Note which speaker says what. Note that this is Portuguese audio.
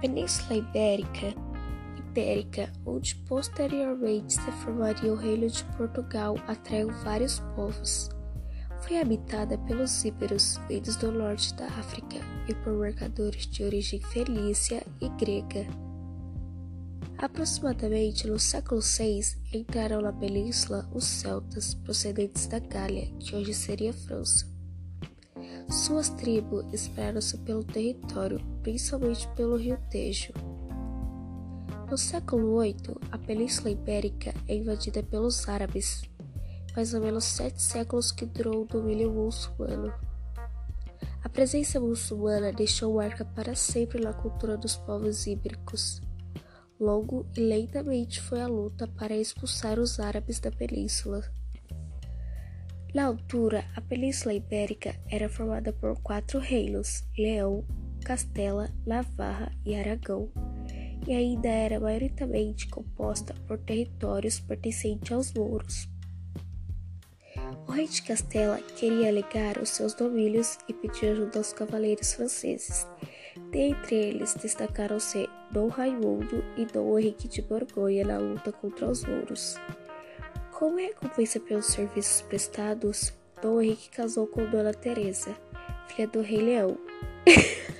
Speaker 1: Península Ibérica, Ibérica, onde posteriormente se formaria o Reino de Portugal, atraiu vários povos. Foi habitada pelos íberos, vindos do norte da África, e por mercadores de origem fenícia e grega. Aproximadamente no século VI entraram na península os celtas procedentes da Gália, que hoje seria França. Suas tribos espalharam-se pelo território, principalmente pelo rio Tejo. No século VIII, a Península Ibérica é invadida pelos árabes, mais ou menos sete séculos que durou o domínio muçulmano. A presença muçulmana deixou marca para sempre na cultura dos povos íbericos. Longo e lentamente foi a luta para expulsar os árabes da península. Na altura, a Península Ibérica era formada por quatro reinos: Leão, Castela, Navarra e Aragão, e ainda era maioritariamente composta por territórios pertencentes aos mouros. O rei de Castela queria alegar os seus domínios e pediu ajuda aos cavaleiros franceses. Dentre eles destacaram-se Dom Raimundo e Dom Henrique de Borgonha na luta contra os mouros. Como é recompensa pelos serviços prestados, Dom Henrique casou com Dona Teresa, filha do Rei Leão.